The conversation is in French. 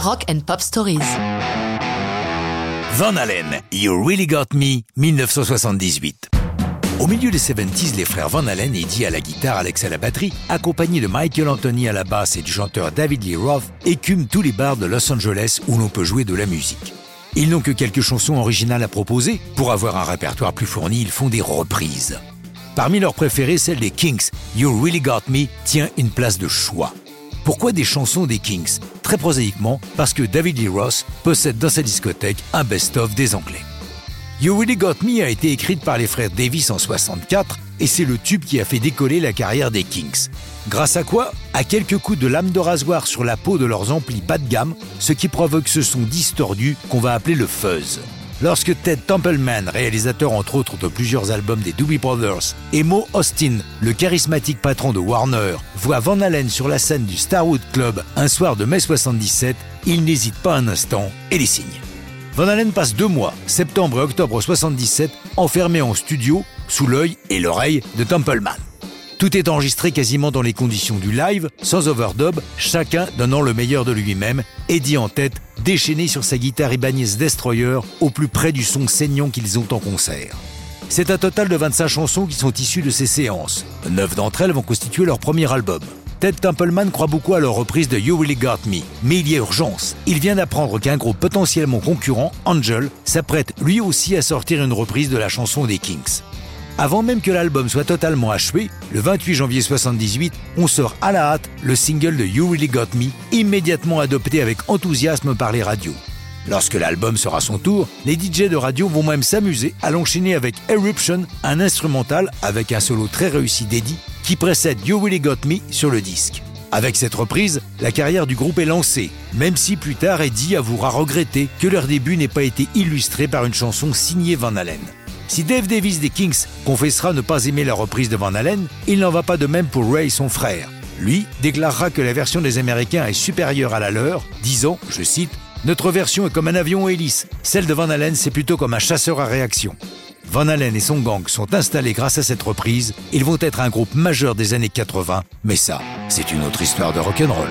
Rock and Pop Stories. Van Halen, You Really Got Me, 1978. Au milieu des 70s, les frères Van Halen, Eddie à la guitare, Alex à la batterie, accompagnés de Michael Anthony à la basse et du chanteur David Lee Roth, écument tous les bars de Los Angeles où l'on peut jouer de la musique. Ils n'ont que quelques chansons originales à proposer. Pour avoir un répertoire plus fourni, ils font des reprises. Parmi leurs préférés, celle des Kings, You Really Got Me, tient une place de choix. Pourquoi des chansons des Kings Très prosaïquement, parce que David Lee Roth possède dans sa discothèque un best-of des Anglais. You Really Got Me a été écrite par les frères Davis en 64 et c'est le tube qui a fait décoller la carrière des Kings. Grâce à quoi À quelques coups de lame de rasoir sur la peau de leurs amplis bas de gamme, ce qui provoque ce son distordu qu'on va appeler le fuzz. Lorsque Ted Templeman, réalisateur entre autres de plusieurs albums des Doobie Brothers, et Mo Austin, le charismatique patron de Warner, voit Van Halen sur la scène du Starwood Club un soir de mai 77, il n'hésite pas un instant et les signe. Van Halen passe deux mois, septembre et octobre 77, enfermé en studio, sous l'œil et l'oreille de Templeman. Tout est enregistré quasiment dans les conditions du live, sans overdub, chacun donnant le meilleur de lui-même, Eddie en tête, déchaîné sur sa guitare Ibanez Destroyer, au plus près du son saignant qu'ils ont en concert. C'est un total de 25 chansons qui sont issues de ces séances. Neuf d'entre elles vont constituer leur premier album. Ted Templeman croit beaucoup à leur reprise de You Really Got Me, mais il y a urgence. Il vient d'apprendre qu'un groupe potentiellement concurrent, Angel, s'apprête lui aussi à sortir une reprise de la chanson des Kings. Avant même que l'album soit totalement achevé, le 28 janvier 78, on sort à la hâte le single de You Really Got Me, immédiatement adopté avec enthousiasme par les radios. Lorsque l'album sera son tour, les DJ de radio vont même s'amuser à l'enchaîner avec Eruption, un instrumental avec un solo très réussi d'Eddie qui précède You Really Got Me sur le disque. Avec cette reprise, la carrière du groupe est lancée, même si plus tard Eddie avouera regretter que leur début n'ait pas été illustré par une chanson signée Van Halen. Si Dave Davis des Kings confessera ne pas aimer la reprise de Van Halen, il n'en va pas de même pour Ray, son frère. Lui déclarera que la version des Américains est supérieure à la leur, disant, je cite, Notre version est comme un avion hélice, celle de Van Halen c'est plutôt comme un chasseur à réaction. Van Halen et son gang sont installés grâce à cette reprise, ils vont être un groupe majeur des années 80, mais ça, c'est une autre histoire de rock'n'roll.